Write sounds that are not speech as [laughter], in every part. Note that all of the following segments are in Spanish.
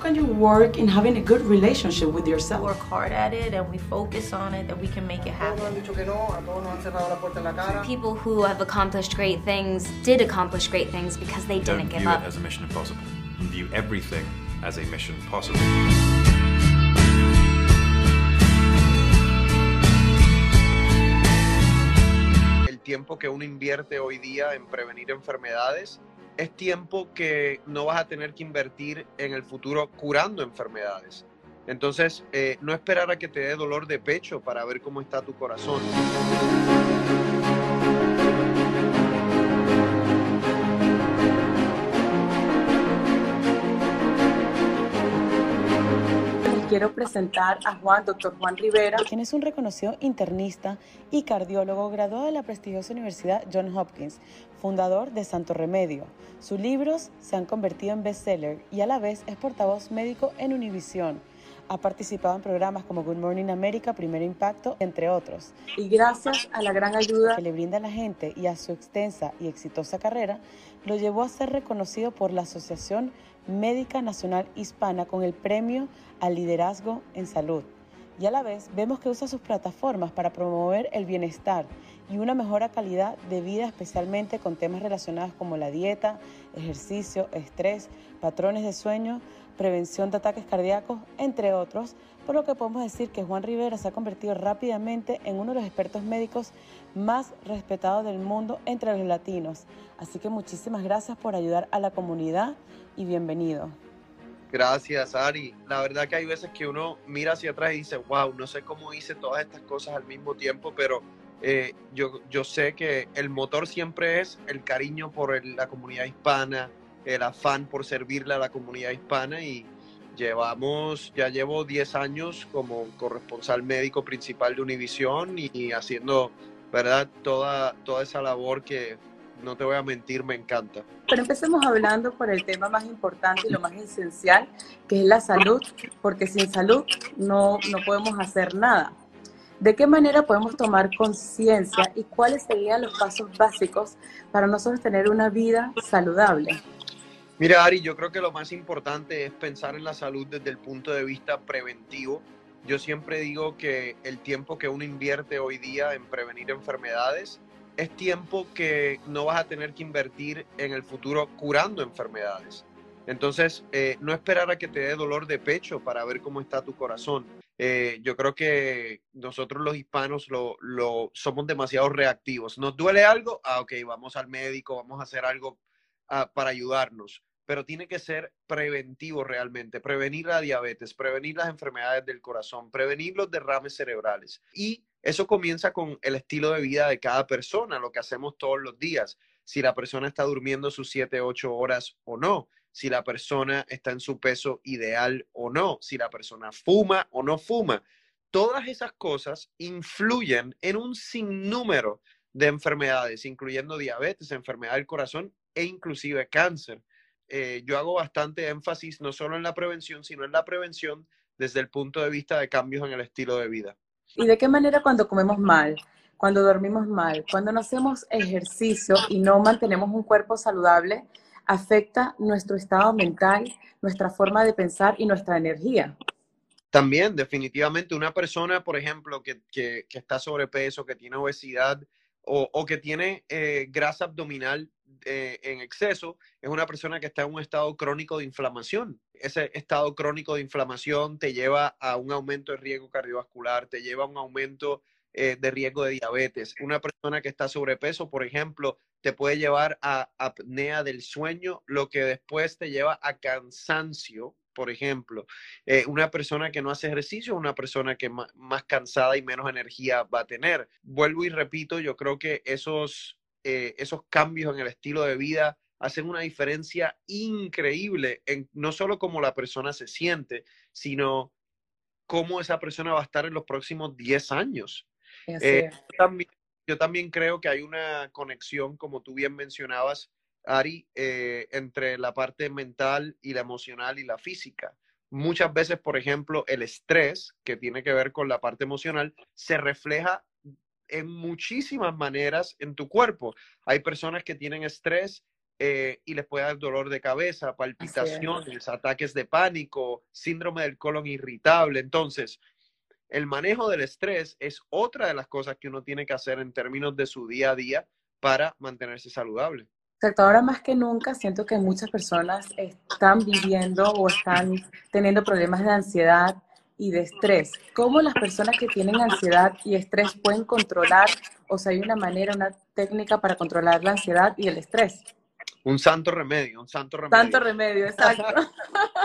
can you work in having a good relationship with yourself? Work hard at it and we focus on it, that we can make it happen. People who have accomplished great things did accomplish great things because they Don't didn't give view it as a mission impossible. View everything as a mission possible. el tiempo que uno invierte hoy día en prevenir enfermedades es tiempo que no vas a tener que invertir en el futuro curando enfermedades. Entonces, eh, no esperar a que te dé dolor de pecho para ver cómo está tu corazón. Quiero presentar a Juan, doctor Juan Rivera. quien es un reconocido internista y cardiólogo graduado de la prestigiosa Universidad John Hopkins, fundador de Santo Remedio. Sus libros se han convertido en bestseller y a la vez es portavoz médico en Univisión. Ha participado en programas como Good Morning America, Primer Impacto, entre otros. Y gracias a la gran ayuda que le brinda a la gente y a su extensa y exitosa carrera, lo llevó a ser reconocido por la Asociación Médica Nacional Hispana con el Premio al Liderazgo en Salud. Y a la vez vemos que usa sus plataformas para promover el bienestar y una mejora calidad de vida, especialmente con temas relacionados como la dieta, ejercicio, estrés, patrones de sueño, prevención de ataques cardíacos, entre otros, por lo que podemos decir que Juan Rivera se ha convertido rápidamente en uno de los expertos médicos más respetados del mundo entre los latinos. Así que muchísimas gracias por ayudar a la comunidad y bienvenido. Gracias, Ari. La verdad que hay veces que uno mira hacia atrás y dice, wow, no sé cómo hice todas estas cosas al mismo tiempo, pero eh, yo, yo sé que el motor siempre es el cariño por la comunidad hispana, el afán por servirle a la comunidad hispana y llevamos, ya llevo 10 años como corresponsal médico principal de Univisión y, haciendo, ¿verdad? Toda, toda esa labor que, no te voy a mentir, me encanta. Pero empecemos hablando por el tema más importante y lo más esencial, que es la salud, porque sin salud no, no podemos hacer nada. ¿De qué manera podemos tomar conciencia y cuáles serían los pasos básicos para nosotros tener una vida saludable? Mira, Ari, yo creo que lo más importante es pensar en la salud desde el punto de vista preventivo. Yo siempre digo que el tiempo que uno invierte hoy día en prevenir enfermedades es tiempo que no vas a tener que invertir en el futuro curando enfermedades. Entonces, eh, no esperar a que te dé dolor de pecho para ver cómo está tu corazón. Eh, yo creo que nosotros los hispanos lo, lo, somos demasiado reactivos. ¿Nos duele algo? Ah, ok, vamos al médico, vamos a hacer algo ah, para ayudarnos. Pero tiene que ser preventivo realmente, prevenir la diabetes, prevenir las enfermedades del corazón, prevenir los derrames cerebrales. Y eso comienza con el estilo de vida de cada persona, lo que hacemos todos los días. Si la persona está durmiendo sus 7, 8 horas o no, si la persona está en su peso ideal o no, si la persona fuma o no fuma. Todas esas cosas influyen en un sinnúmero de enfermedades, incluyendo diabetes, enfermedad del corazón e inclusive cáncer. Eh, yo hago bastante énfasis no solo en la prevención, sino en la prevención desde el punto de vista de cambios en el estilo de vida. ¿Y de qué manera cuando comemos mal, cuando dormimos mal, cuando no hacemos ejercicio y no mantenemos un cuerpo saludable, afecta nuestro estado mental, nuestra forma de pensar y nuestra energía? También, definitivamente, una persona, por ejemplo, que, que, que está sobrepeso, que tiene obesidad o, o que tiene eh, grasa abdominal eh, en exceso, es una persona que está en un estado crónico de inflamación. Ese estado crónico de inflamación te lleva a un aumento de riesgo cardiovascular, te lleva a un aumento eh, de riesgo de diabetes. Una persona que está sobrepeso, por ejemplo, te puede llevar a apnea del sueño, lo que después te lleva a cansancio, por ejemplo. Eh, una persona que no hace ejercicio, una persona que más, más, cansada y menos energía va a tener. Vuelvo y repito, yo creo que esos, eh, esos cambios en el estilo de vida hacen una diferencia increíble en no solo cómo la persona se siente, sino cómo esa persona va a estar en los próximos 10 años. Eh, yo, también, yo, también, creo que hay una conexión, como tú bien mencionabas, Ari, eh, entre la parte mental y la emocional y la física. Muchas veces, por ejemplo, el estrés, que tiene que ver con la parte emocional, se refleja en muchísimas maneras en tu cuerpo. Hay personas que tienen estrés eh, y les puede dar dolor de cabeza, palpitaciones, ataques de pánico, síndrome del colon irritable. Entonces, el manejo del estrés es otra de las cosas que uno tiene que hacer en términos de su día a día para mantenerse saludable. Exacto, ahora más que nunca siento que muchas personas están viviendo o están teniendo problemas de ansiedad y de estrés. ¿Cómo las personas que tienen ansiedad y estrés pueden controlar, o sea, hay una manera, una técnica para controlar la ansiedad y el estrés? Un santo remedio, un santo remedio. Santo remedio, exacto.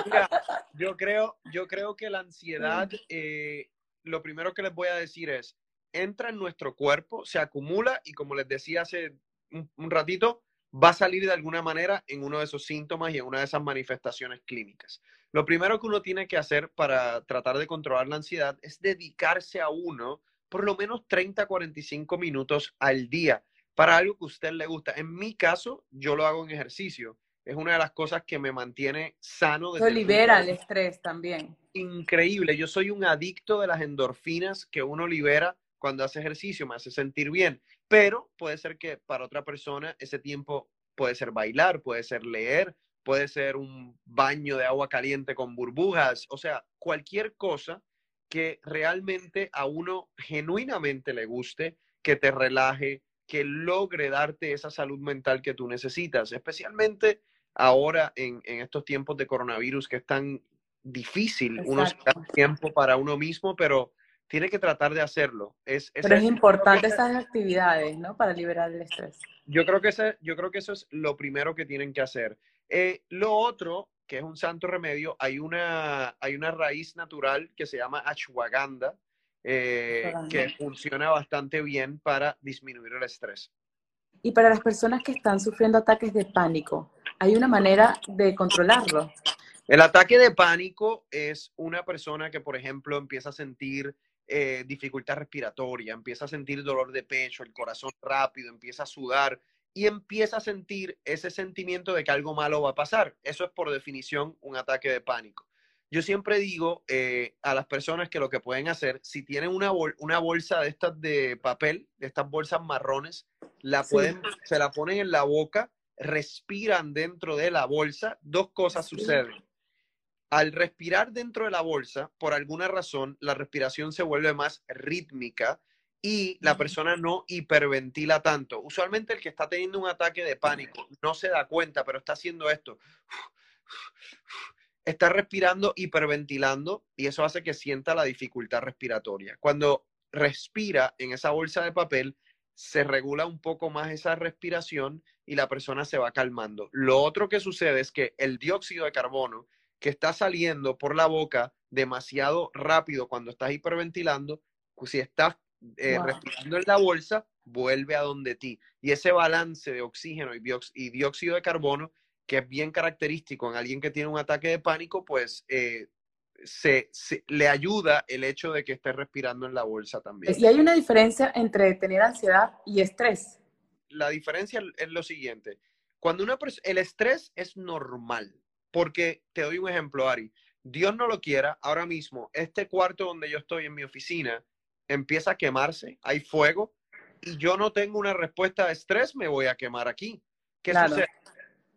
Mira, yo creo, yo creo que la ansiedad, eh, lo primero que les voy a decir es, entra en nuestro cuerpo, se acumula y como les decía hace un, ratito, va a salir de alguna manera en uno de esos síntomas y en una de esas manifestaciones clínicas. Lo primero que uno tiene que hacer para tratar de controlar la ansiedad es dedicarse a uno por lo menos 30, 45 minutos al día para algo que a usted le gusta. En mi caso, yo lo hago en ejercicio. Es una de las cosas que me mantiene sano. Eso libera el estrés también. Increíble. Yo soy un adicto de las endorfinas que uno libera cuando hace ejercicio. Me hace sentir bien. Pero puede ser que para otra persona ese tiempo puede ser bailar, puede ser leer, puede ser un baño de agua caliente con burbujas. O sea, cualquier cosa que realmente a uno genuinamente le guste, que te relaje, que logre darte esa salud mental que tú necesitas, especialmente ahora en, estos tiempos de coronavirus que es tan difícil uno sacar tiempo para uno mismo, pero tiene que tratar de hacerlo. Es, pero es importante esas actividades, ¿no? Para liberar el estrés. Yo creo que, ese, yo creo que eso es lo primero que tienen que hacer. Eh, lo otro, que es un santo remedio, hay una, hay una raíz natural que se llama ashwagandha, eh, que funciona bastante bien para disminuir el estrés. Y para las personas que están sufriendo ataques de pánico, ¿hay una manera de controlarlo? El ataque de pánico es una persona que, por ejemplo, empieza a sentir eh, dificultad respiratoria, empieza a sentir dolor de pecho, el corazón rápido, empieza a sudar y empieza a sentir ese sentimiento de que algo malo va a pasar. Eso es por definición un ataque de pánico. Yo siempre digo eh, a las personas que lo que pueden hacer, si tienen una, una bolsa de estas de papel, de estas bolsas marrones, la pueden, se la ponen en la boca, respiran dentro de la bolsa, dos cosas suceden. Al respirar dentro de la bolsa, por alguna razón, la respiración se vuelve más rítmica y la persona no hiperventila tanto. Usualmente el que está teniendo un ataque de pánico no se da cuenta, pero está haciendo esto está respirando, hiperventilando y eso hace que sienta la dificultad respiratoria. Cuando respira en esa bolsa de papel, se regula un poco más esa respiración y la persona se va calmando. Lo otro que sucede es que el dióxido de carbono que está saliendo por la boca demasiado rápido cuando estás hiperventilando, pues si estás eh, respirando en la bolsa, vuelve a donde ti. Y ese balance de oxígeno y dióxido de carbono que es bien característico en alguien que tiene un ataque de pánico, pues eh, se, le ayuda el hecho de que esté respirando en la bolsa también. ¿Y hay una diferencia entre tener ansiedad y estrés? La diferencia es lo siguiente. Cuando una el estrés es normal, porque te doy un ejemplo, Ari. Dios no lo quiera, ahora mismo, este cuarto donde yo estoy en mi oficina empieza a quemarse, hay fuego, y yo no tengo una respuesta de estrés, me voy a quemar aquí. ¿Qué sucede?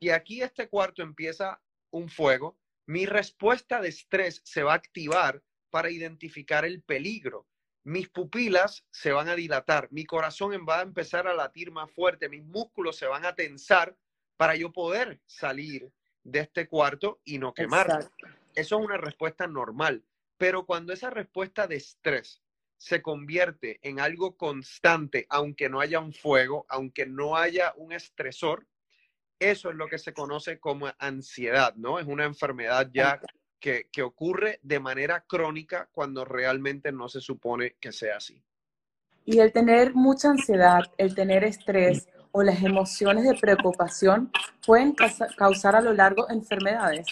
y aquí este cuarto empieza un fuego, mi respuesta de estrés se va a activar para identificar el peligro. Mis pupilas se van a dilatar, mi corazón va a empezar a latir más fuerte, mis músculos se van a tensar para yo poder salir de este cuarto y no quemar. Eso es una respuesta normal. Pero cuando esa respuesta de estrés se convierte en algo constante, aunque no haya un fuego, aunque no haya un estresor, eso es lo que se conoce como ansiedad, ¿no? Es una enfermedad ya que, ocurre de manera crónica cuando realmente no se supone que sea así. Y el tener mucha ansiedad, el tener estrés o las emociones de preocupación pueden causar a lo largo enfermedades.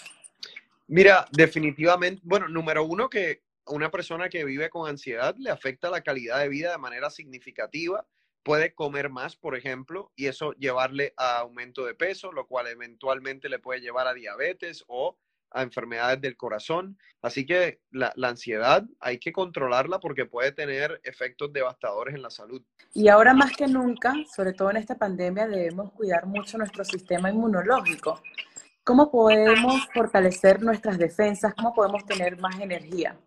Mira, definitivamente, bueno, número uno, que una persona que vive con ansiedad le afecta la calidad de vida de manera significativa puede comer más, por ejemplo, y eso llevarle a aumento de peso, lo cual eventualmente le puede llevar a diabetes o a enfermedades del corazón. Así que la, la, ansiedad hay que controlarla porque puede tener efectos devastadores en la salud. Y ahora más que nunca, sobre todo en esta pandemia, debemos cuidar mucho nuestro sistema inmunológico. ¿Cómo podemos fortalecer nuestras defensas? ¿Cómo podemos tener más energía?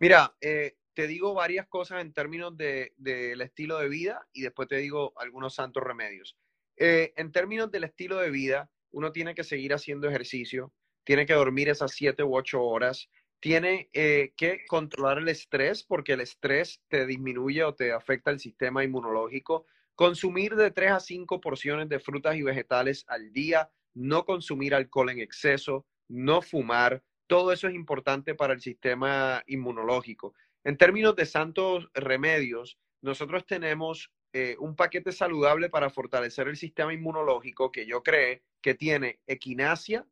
Mira, eh, te digo varias cosas en términos del de, estilo de vida y después te digo algunos santos remedios. Eh, en términos del estilo de vida, uno tiene que seguir haciendo ejercicio, tiene que dormir esas siete u ocho horas, tiene eh, que controlar el estrés porque el estrés te disminuye o te afecta el sistema inmunológico, consumir de tres a cinco porciones de frutas y vegetales al día, no consumir alcohol en exceso, no fumar, todo eso es importante para el sistema inmunológico. En términos de santos remedios, nosotros tenemos eh, un paquete saludable para fortalecer el sistema inmunológico que yo creé que tiene equinacia,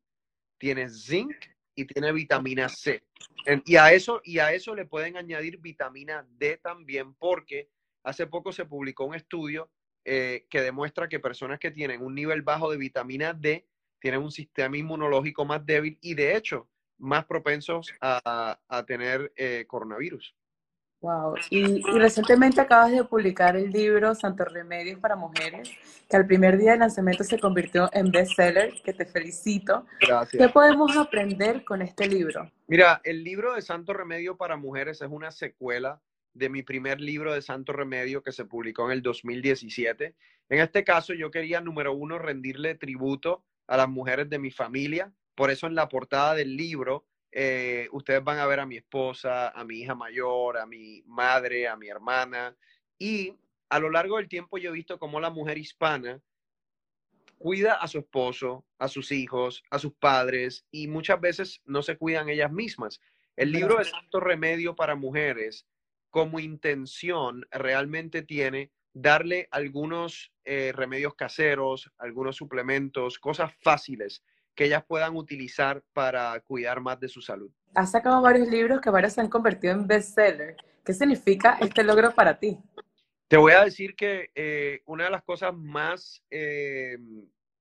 tiene zinc y tiene vitamina C. y, a eso, y a eso le pueden añadir vitamina D también porque hace poco se publicó un estudio eh, que demuestra que personas que tienen un nivel bajo de vitamina D tienen un sistema inmunológico más débil y de hecho más propensos a, tener eh, coronavirus. Wow. Y, recientemente acabas de publicar el libro Santos Remedios para Mujeres, que al primer día de lanzamiento se convirtió en bestseller, que te felicito. Gracias. ¿Qué podemos aprender con este libro? Mira, el libro de Santo Remedio para Mujeres es una secuela de mi primer libro de Santo Remedio que se publicó en el 2017. En este caso, yo quería, número uno, rendirle tributo a las mujeres de mi familia. Por eso en la portada del libro eh, ustedes van a ver a mi esposa, a mi hija mayor, a mi madre, a mi hermana. Y a lo largo del tiempo yo he visto cómo la mujer hispana cuida a su esposo, a sus hijos, a sus padres y muchas veces no se cuidan ellas mismas. El libro de Santo Remedio para Mujeres como intención realmente tiene darle algunos eh, remedios caseros, algunos suplementos, cosas fáciles que ellas puedan utilizar para cuidar más de su salud. Has sacado varios libros que varios se han convertido en bestseller. ¿Qué significa este logro para ti? Te voy a decir que eh, una de las cosas más eh,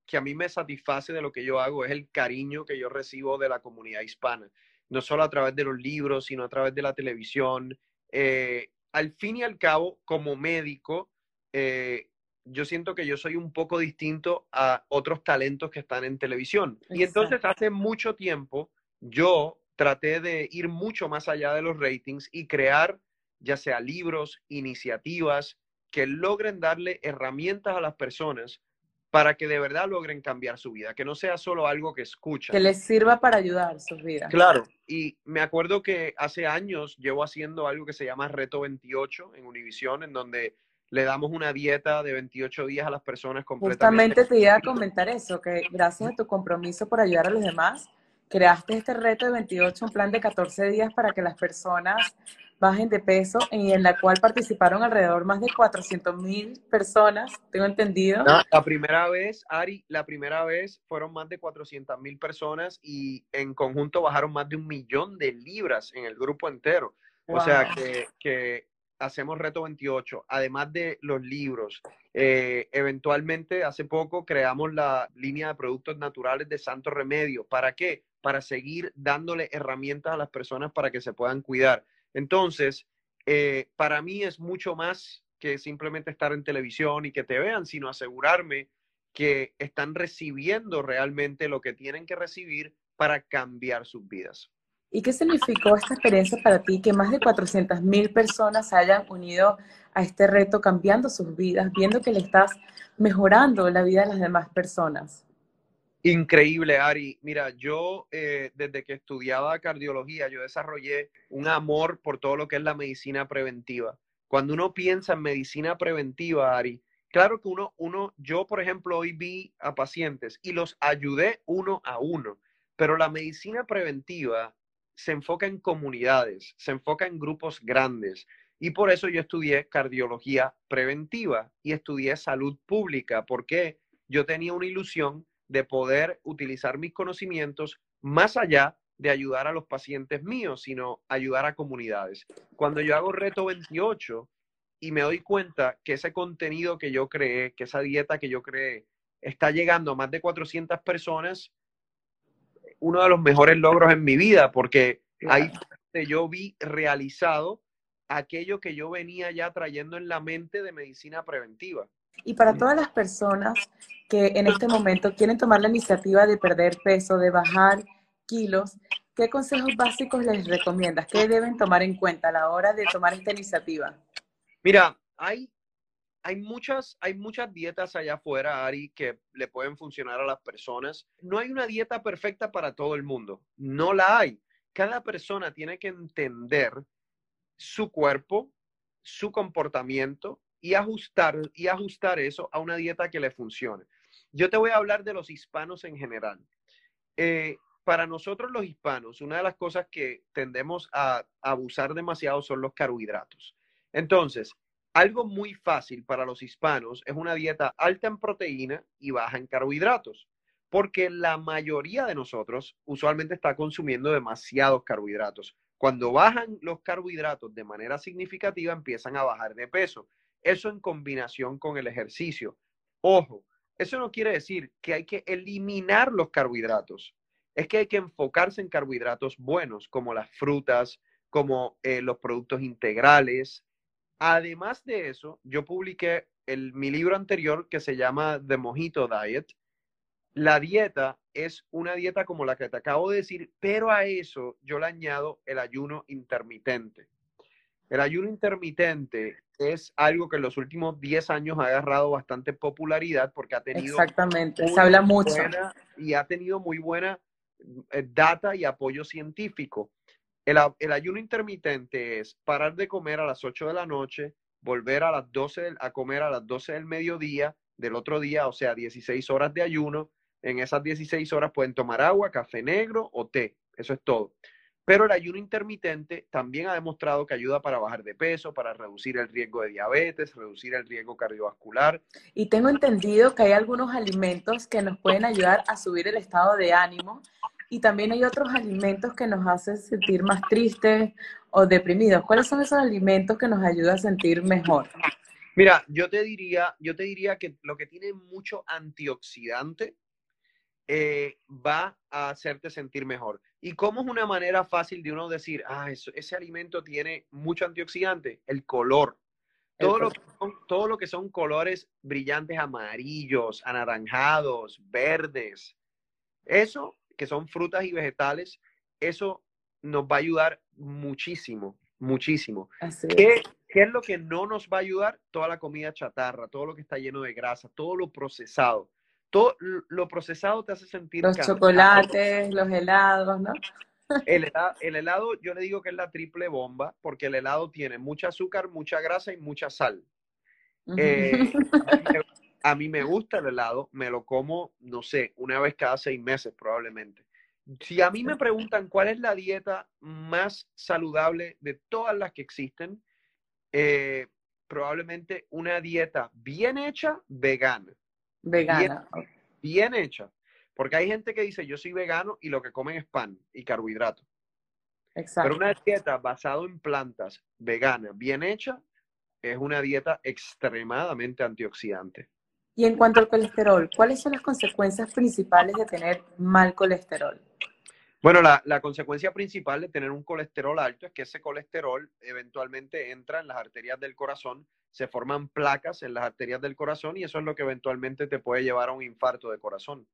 que a mí me satisface de lo que yo hago es el cariño que yo recibo de la comunidad hispana, no solo a través de los libros, sino a través de la televisión. Eh, al fin y al cabo, como médico, yo siento que yo soy un poco distinto a otros talentos que están en televisión. Y entonces hace mucho tiempo yo traté de ir mucho más allá de los ratings y crear ya sea libros, iniciativas que logren darle herramientas a las personas para que de verdad logren cambiar su vida, que no sea solo algo que escuchan. Que les sirva para ayudar su vida. Claro, y me acuerdo que hace años llevo haciendo algo que se llama Reto 28 en Univision, en donde le damos una dieta de 28 días a las personas completamente. Justamente te iba a comentar eso, que gracias a tu compromiso por ayudar a los demás, creaste este reto de 28, un plan de 14 días para que las personas bajen de peso y en la cual participaron alrededor más de 400 mil personas, tengo entendido. la primera vez, Ari, la primera vez fueron más de 400 mil personas y en conjunto bajaron más de un millón de libras en el grupo entero. O sea que, que hacemos Reto 28, además de los libros. Eh, eventualmente, hace poco creamos la línea de productos naturales de Santo Remedio. ¿Para qué? Para seguir dándole herramientas a las personas para que se puedan cuidar. Entonces, eh, para mí es mucho más que simplemente estar en televisión y que te vean, sino asegurarme que están recibiendo realmente lo que tienen que recibir para cambiar sus vidas. ¿Y qué significó esta experiencia para ti que más de 400.000 personas se hayan unido a este reto cambiando sus vidas, viendo que le estás mejorando la vida de las demás personas? Increíble, Ari. Mira, yo eh, desde que estudiaba cardiología, yo desarrollé un amor por todo lo que es la medicina preventiva. Cuando uno piensa en medicina preventiva, Ari, claro que uno, uno, yo por ejemplo hoy vi a pacientes y los ayudé uno a uno, pero la medicina preventiva se enfoca en comunidades, se enfoca en grupos grandes. Y por eso yo estudié cardiología preventiva y estudié salud pública, porque yo tenía una ilusión de poder utilizar mis conocimientos más allá de ayudar a los pacientes míos, sino ayudar a comunidades. Cuando yo hago Reto 28 y me doy cuenta que ese contenido que yo creé, que esa dieta que yo creé, está llegando a más de 400 personas, uno de los mejores logros en mi vida, porque ahí yo vi realizado aquello que yo venía ya trayendo en la mente de medicina preventiva. Y para todas las personas que en este momento quieren tomar la iniciativa de perder peso, de bajar kilos, ¿qué consejos básicos les recomiendas? ¿Qué deben tomar en cuenta a la hora de tomar esta iniciativa? Mira, hay, hay, muchas, hay muchas dietas allá afuera, Ari, que le pueden funcionar a las personas. No hay una dieta perfecta para todo el mundo, no la hay. Cada persona tiene que entender su cuerpo, su comportamiento y ajustar, y ajustar eso a una dieta que le funcione. Yo te voy a hablar de los hispanos en general. Eh, para nosotros los hispanos, una de las cosas que tendemos a, abusar demasiado son los carbohidratos. Entonces, algo muy fácil para los hispanos es una dieta alta en proteína y baja en carbohidratos, porque la mayoría de nosotros usualmente está consumiendo demasiados carbohidratos. Cuando bajan los carbohidratos de manera significativa, empiezan a bajar de peso. Eso en combinación con el ejercicio. Ojo, eso no quiere decir que hay que eliminar los carbohidratos. Es que hay que enfocarse en carbohidratos buenos, como las frutas, como eh, los productos integrales. Además de eso, yo publiqué el, mi libro anterior que se llama The Mojito Diet. La dieta es una dieta como la que te acabo de decir, pero a eso yo le añado el ayuno intermitente. El ayuno intermitente es algo que en los últimos 10 años ha agarrado bastante popularidad porque ha tenido... Exactamente, se habla mucho. y ha tenido muy buena eh, data y apoyo científico. El, el, ayuno intermitente es parar de comer a las 8 de la noche, volver a las 12 a comer a las 12 del mediodía del otro día, o sea, 16 horas de ayuno. En esas 16 horas pueden tomar agua, café negro o té. Eso es todo. Pero el ayuno intermitente también ha demostrado que ayuda para bajar de peso, para reducir el riesgo de diabetes, reducir el riesgo cardiovascular. Y tengo entendido que hay algunos alimentos que nos pueden ayudar a subir el estado de ánimo y también hay otros alimentos que nos hacen sentir más tristes o deprimidos. ¿Cuáles son esos alimentos que nos ayudan a sentir mejor? Mira, yo te diría, yo te diría que lo que tiene mucho antioxidante eh, va a hacerte sentir mejor. ¿Y cómo es una manera fácil de uno decir, ah, ese alimento tiene mucho antioxidante? El color. Todo, lo que son, todo lo que son colores brillantes amarillos, anaranjados, verdes. Eso, que son frutas y vegetales, eso nos va a ayudar muchísimo, muchísimo. ¿Qué, ¿Qué es lo que no nos va a ayudar? Toda la comida chatarra, todo lo que está lleno de grasa, todo lo procesado todo lo procesado te hace sentir los chocolates, los helados, ¿no? [laughs] El helado, yo le digo que es la triple bomba porque el helado tiene mucha azúcar, mucha grasa y mucha sal. Eh, [laughs] a, mí me, gusta el helado, me lo como, no sé, una vez cada seis meses probablemente. Si a mí me preguntan cuál es la dieta más saludable de todas las que existen, eh, probablemente una dieta bien hecha, vegana. Vegana. Bien, hecha. Porque hay gente que dice, yo soy vegano y lo que comen es pan y carbohidratos. Exacto. Pero una dieta basada en plantas, vegana, bien hecha, es una dieta extremadamente antioxidante. Y en cuanto al colesterol, ¿cuáles son las consecuencias principales de tener mal colesterol? Bueno, la, la, consecuencia principal de tener un colesterol alto es que ese colesterol eventualmente entra en las arterias del corazón se forman placas en las arterias del corazón y eso es lo que eventualmente te puede llevar a un infarto de corazón.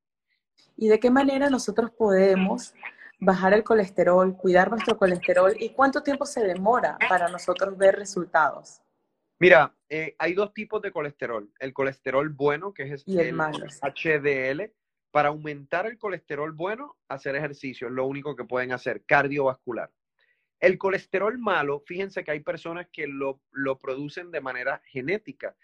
¿Y de qué manera nosotros podemos bajar el colesterol, cuidar nuestro colesterol y cuánto tiempo se demora para nosotros ver resultados? Mira, eh, hay dos tipos de colesterol. El colesterol bueno, que es el, HDL. Para aumentar el colesterol bueno, hacer ejercicio es lo único que pueden hacer, cardiovascular. El colesterol malo, fíjense que hay personas que lo, producen de manera genética.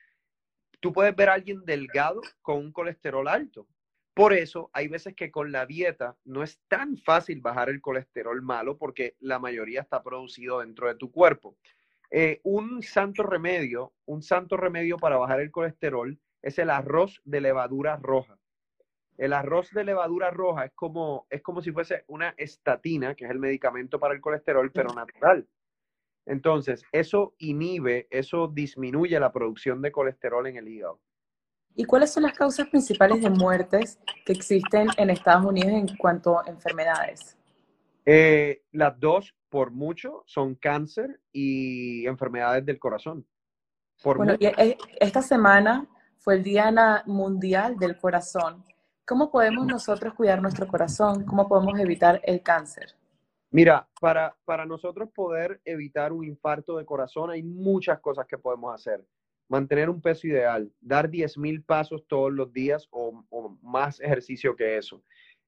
Tú puedes ver a alguien delgado con un colesterol alto. Por eso hay veces que con la dieta no es tan fácil bajar el colesterol malo porque la mayoría está producido dentro de tu cuerpo. Eh, un santo remedio, un santo remedio para bajar el colesterol es el arroz de levadura roja. El arroz de levadura roja es como, es como si fuese una estatina, que es el medicamento para el colesterol, pero natural. Entonces, eso inhibe, eso disminuye la producción de colesterol en el hígado. ¿Y cuáles son las causas principales de muertes que existen en Estados Unidos en cuanto a enfermedades? Eh, las dos, por mucho, son cáncer y enfermedades del corazón. Por bueno, y e, esta semana fue el Día Mundial del Corazón. ¿Cómo podemos nosotros cuidar nuestro corazón? ¿Cómo podemos evitar el cáncer? Mira, para, para nosotros poder evitar un infarto de corazón hay muchas cosas que podemos hacer. Mantener un peso ideal, dar 10.000 pasos todos los días o, más ejercicio que eso.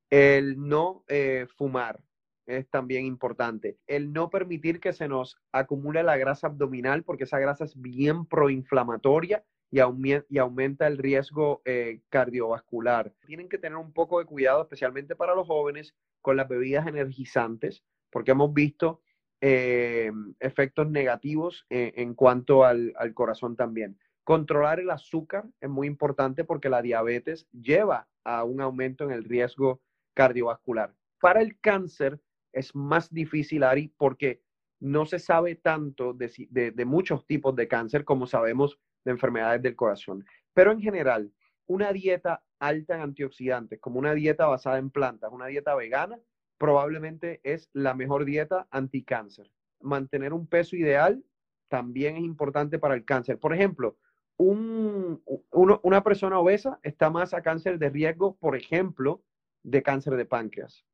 El no eh, fumar es también importante. El no permitir que se nos acumule la grasa abdominal porque esa grasa es bien proinflamatoria y, aumenta el riesgo eh, cardiovascular. Tienen que tener un poco de cuidado, especialmente para los jóvenes, con las bebidas energizantes, porque hemos visto eh, efectos negativos eh, en cuanto al, al corazón también. Controlar el azúcar es muy importante porque la diabetes lleva a un aumento en el riesgo cardiovascular. Para el cáncer es más difícil, Ari, porque no se sabe tanto de, de, muchos tipos de cáncer como sabemos de enfermedades del corazón. Pero en general, una dieta alta en antioxidantes, como una dieta basada en plantas, una dieta vegana, probablemente es la mejor dieta anticáncer. Mantener un peso ideal también es importante para el cáncer. Por ejemplo, un, una persona obesa está más a cáncer de riesgo, por ejemplo, de cáncer de páncreas.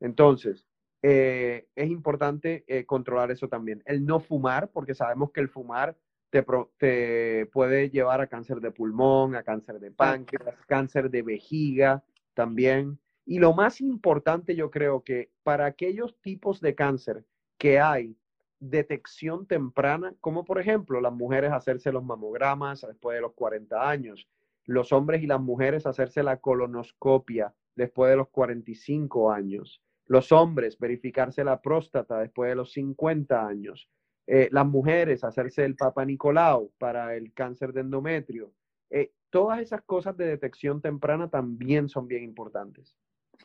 Entonces, eh, es importante eh, controlar eso también. El no fumar, porque sabemos que el fumar te, te, puede llevar a cáncer de pulmón, a cáncer de páncreas, cáncer de vejiga también. Y lo más importante, yo creo que para aquellos tipos de cáncer que hay detección temprana, como por ejemplo las mujeres hacerse los mamogramas después de los 40 años, los hombres y las mujeres hacerse la colonoscopia después de los 45 años, los hombres verificarse la próstata después de los 50 años, eh, las mujeres hacerse el Papa Nicolau para el cáncer de endometrio. Eh, todas esas cosas de detección temprana también son bien importantes.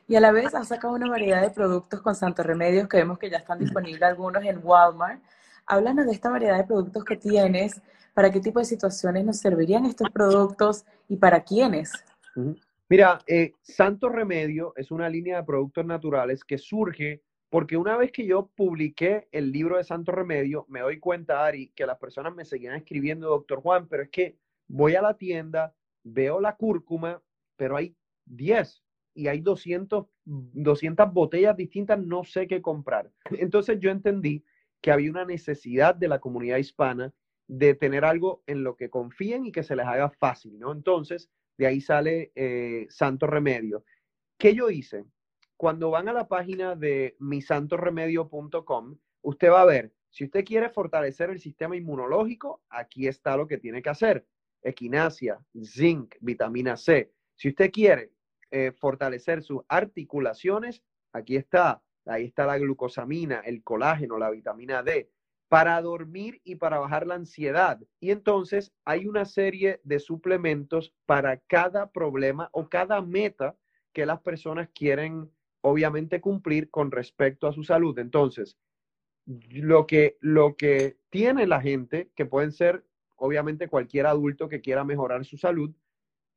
Y a la vez has sacado una variedad de productos con Santo Remedios que vemos que ya están disponibles algunos en Walmart. Háblanos de esta variedad de productos que tienes, para qué tipo de situaciones nos servirían estos productos y para quiénes. Mira, eh, Santo Remedio es una línea de productos naturales que surge porque una vez que yo publiqué el libro de Santo Remedio, me doy cuenta, Ari, que las personas me seguían escribiendo, doctor Juan, pero es que voy a la tienda, veo la cúrcuma, pero hay 10 y hay 200, 200 botellas distintas, no sé qué comprar. Entonces yo entendí que había una necesidad de la comunidad hispana de tener algo en lo que confíen y que se les haga fácil, ¿no? Entonces, de ahí sale eh, Santo Remedio. ¿Qué yo hice? Cuando van a la página de misantoremedio.com, usted va a ver, si usted quiere fortalecer el sistema inmunológico, aquí está lo que tiene que hacer. Equinacia, zinc, vitamina C. Si usted quiere eh, fortalecer sus articulaciones, aquí está, ahí está la glucosamina, el colágeno, la vitamina D, para dormir y para bajar la ansiedad. Y entonces hay una serie de suplementos para cada problema o cada meta que las personas quieren obviamente cumplir con respecto a su salud. Entonces, lo que, lo que tiene la gente, que pueden ser obviamente cualquier adulto que quiera mejorar su salud,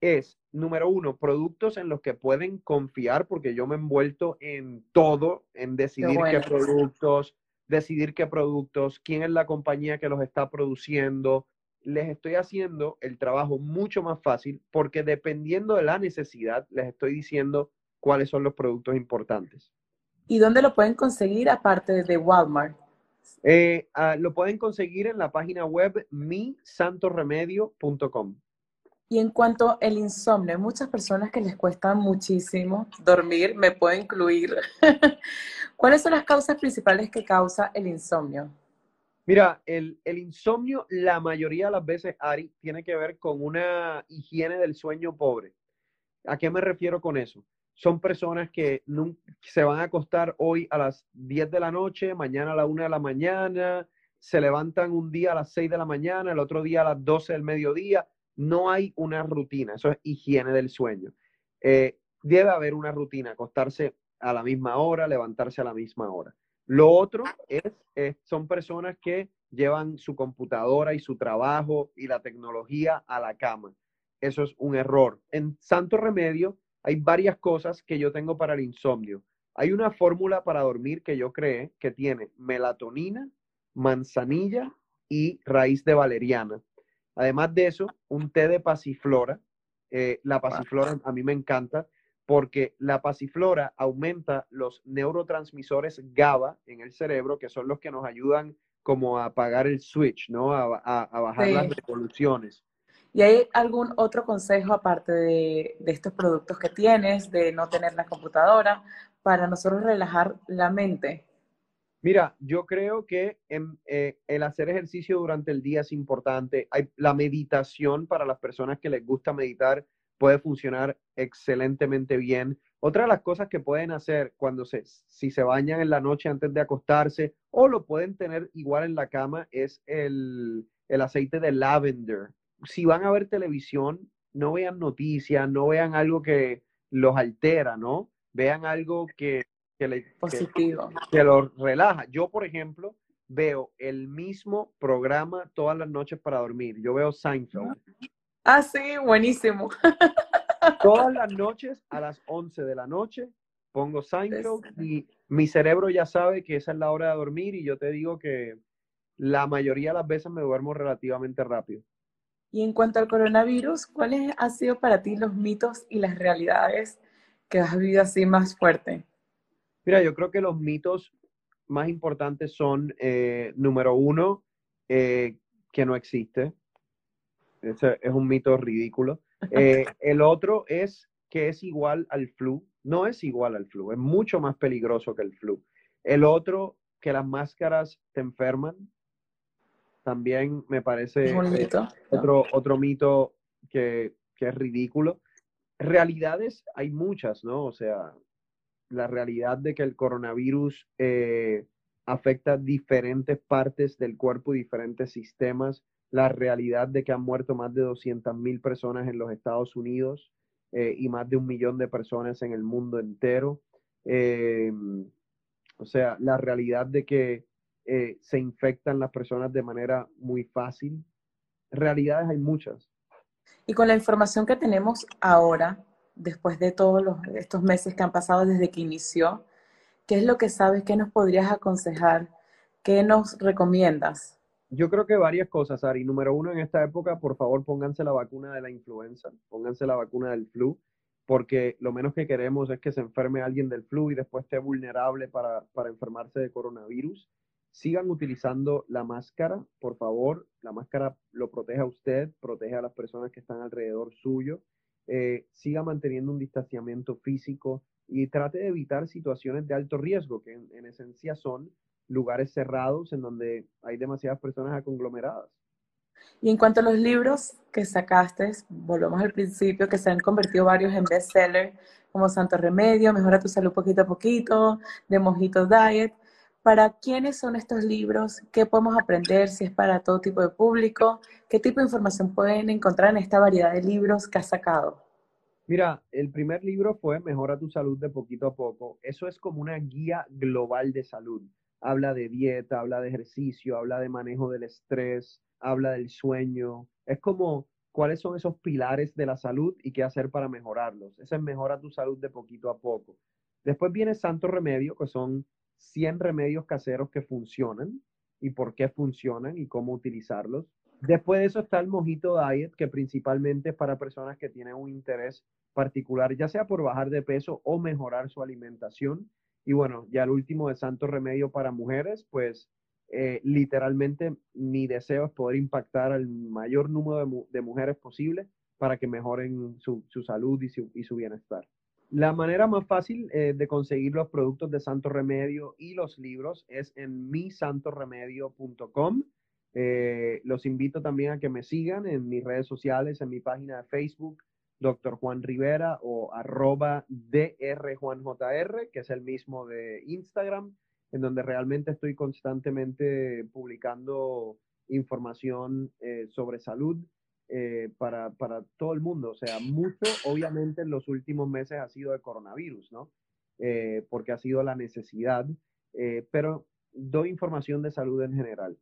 es, número uno, productos en los que pueden confiar, porque yo me he envuelto en todo, en decidir qué, productos, decidir qué productos, quién es la compañía que los está produciendo. Les estoy haciendo el trabajo mucho más fácil porque dependiendo de la necesidad, les estoy diciendo cuáles son los productos importantes. ¿Y dónde lo pueden conseguir aparte de Walmart? Eh, ah, lo pueden conseguir en la página web misantoremedio.com. Y en cuanto al insomnio, muchas personas que les cuesta muchísimo dormir, me puedo incluir. [laughs] ¿Cuáles son las causas principales que causa el insomnio? Mira, el, el, insomnio la mayoría de las veces, Ari, tiene que ver con una higiene del sueño pobre. ¿A qué me refiero con eso? Son personas que se van a acostar hoy a las 10 de la noche, mañana a la 1 de la mañana, se levantan un día a las 6 de la mañana, el otro día a las 12 del mediodía no hay una rutina, eso es higiene del sueño. Eh, debe haber una rutina, acostarse a la misma hora, levantarse a la misma hora. Lo otro es, son personas que llevan su computadora y su trabajo y la tecnología a la cama. eso es un error. En Santo Remedio hay varias cosas que yo tengo para el insomnio. Hay una fórmula para dormir que yo creé que tiene melatonina, manzanilla y raíz de valeriana. Además de eso, un té de pasiflora. Eh, la pasiflora a mí me encanta porque la pasiflora aumenta los neurotransmisores GABA en el cerebro, que son los que nos ayudan como a apagar el switch, ¿no? A, bajar las revoluciones. ¿Y hay algún otro consejo aparte de, de, estos productos que tienes, de no tener la computadora, para nosotros relajar la mente? Mira, yo creo que eh, el hacer ejercicio durante el día es importante. Hay, la meditación para las personas que les gusta meditar puede funcionar excelentemente bien. Otra de las cosas que pueden hacer cuando se, si se bañan en la noche antes de acostarse o lo pueden tener igual en la cama es el, el aceite de lavender. Si van a ver televisión, no vean noticias, no vean algo que los altera, ¿no? Vean algo que que, Positivo. Que, lo relaja. Yo, por ejemplo, veo el mismo programa todas las noches para dormir. Yo veo Seinfeld. Ah, sí, buenísimo. [laughs] Todas las noches a las 11 de la noche pongo Seinfeld y mi cerebro ya sabe que esa es la hora de dormir y yo te digo que la mayoría de las veces me duermo relativamente rápido. Y en cuanto al coronavirus, ¿cuáles han sido para ti los mitos y las realidades que has vivido así más fuerte? Mira, yo creo que los mitos más importantes son, eh, número uno, eh, que no existe. Ese es un mito ridículo. Eh, [laughs] el otro es que es igual al flu. No es igual al flu, es mucho más peligroso que el flu. El otro, que las máscaras te enferman. También me parece otro, otro mito que, que es ridículo. Realidades hay muchas, ¿no? O sea, la realidad de que el coronavirus eh, afecta diferentes partes del cuerpo y diferentes sistemas, la realidad de que han muerto más de 200 mil personas en los Estados Unidos eh, y más de un millón de personas en el mundo entero. Eh, o sea, la realidad de que se infectan las personas de manera muy fácil. Realidades hay muchas. Y con la información que tenemos ahora, después de todos estos meses que han pasado desde que inició, ¿qué es lo que sabes? ¿Qué nos podrías aconsejar? ¿Qué nos recomiendas? Yo creo que varias cosas, Ari. Número uno, en esta época, por favor, pónganse la vacuna de la influenza, pónganse la vacuna del flu, porque lo menos que queremos es que se enferme alguien del flu y después esté vulnerable para, para enfermarse de coronavirus. Sigan utilizando la máscara, por favor. La máscara lo protege a usted, protege a las personas que están alrededor suyo. Eh, siga manteniendo un distanciamiento físico y trate de evitar situaciones de alto riesgo, que en, esencia son lugares cerrados en donde hay demasiadas personas conglomeradas. Y en cuanto a los libros que sacaste, volvemos al principio, que se han convertido varios en bestseller, como Santo Remedio, Mejora tu salud poquito a poquito, de Mojito Diet. ¿Para quiénes son estos libros? ¿Qué podemos aprender? Si es para todo tipo de público. ¿Qué tipo de información pueden encontrar en esta variedad de libros que has sacado? Mira, el primer libro fue Mejora tu salud de poquito a poco. Eso es como una guía global de salud. Habla de dieta, habla de ejercicio, habla de manejo del estrés, habla del sueño. Es como cuáles son esos pilares de la salud y qué hacer para mejorarlos. Ese es Mejora tu salud de poquito a poco. Después viene Santo Remedio, que son 100 remedios caseros que funcionan y por qué funcionan y cómo utilizarlos. Después de eso está el Mojito Diet, que principalmente es para personas que tienen un interés particular, ya sea por bajar de peso o mejorar su alimentación. Y bueno, ya el último de Santo Remedio para mujeres, pues eh, literalmente mi deseo es poder impactar al mayor número de, mujeres posible para que mejoren su, salud y su bienestar. La manera más fácil eh, de conseguir los productos de Santo Remedio y los libros es en misantoremedio.com. Eh, los invito también a que me sigan en mis redes sociales, en mi página de Facebook, Dr. Juan Rivera o arroba drjuanjr, que es el mismo de Instagram, en donde realmente estoy constantemente publicando información eh, sobre salud eh, para, para, todo el mundo. O sea, mucho, obviamente, en los últimos meses ha sido el coronavirus, ¿no? Eh, porque ha sido la necesidad, eh, pero doy información de salud en general.